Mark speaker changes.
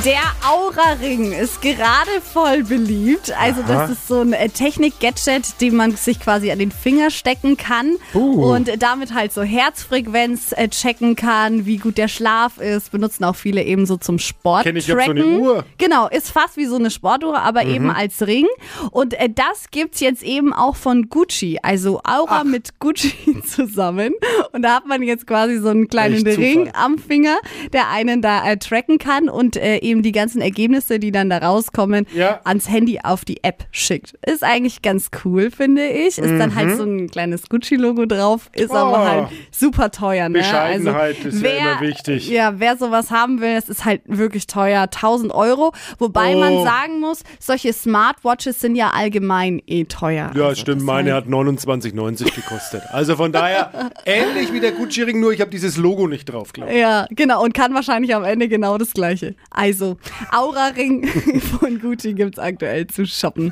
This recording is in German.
Speaker 1: Der Aura-Ring ist gerade voll beliebt. Also das ist so ein äh, Technik-Gadget, den man sich quasi an den Finger stecken kann
Speaker 2: Uh.
Speaker 1: und damit halt so Herzfrequenz äh, checken kann, wie gut der Schlaf ist. Benutzen auch viele eben so zum Sport.
Speaker 2: Kenn ich, hab so eine. Uhr.
Speaker 1: Genau, ist fast wie so eine Sportuhr, aber eben als Ring. Und äh, das gibt's jetzt eben auch von Gucci. Also Aura mit Gucci zusammen. Und da hat man jetzt quasi so einen kleinen Ring am Finger, der einen da äh, tracken kann und äh, eben die ganzen Ergebnisse, die dann da rauskommen,
Speaker 2: Ja.
Speaker 1: ans Handy auf die App schickt. Ist eigentlich ganz cool, finde ich. Ist dann halt so ein kleines Gucci-Logo drauf, ist aber
Speaker 2: Mhm. Oh.
Speaker 1: halt super teuer. Ne?
Speaker 2: Bescheidenheit ist ja immer wichtig.
Speaker 1: Ja, wer sowas haben will, das ist halt wirklich teuer. 1000 Euro. Wobei
Speaker 2: Oh.
Speaker 1: man sagen muss, solche Smartwatches sind ja allgemein eh teuer.
Speaker 2: Ja,
Speaker 1: Also
Speaker 2: stimmt. Meine hat 29,90 gekostet. Also von daher ähnlich wie der Gucci-Ring, nur ich habe dieses Logo nicht drauf, glaube ich.
Speaker 1: Ja, genau. Und kann wahrscheinlich am Ende genau das Gleiche. Also, Aura-Ring von Gucci gibt's aktuell zu shoppen.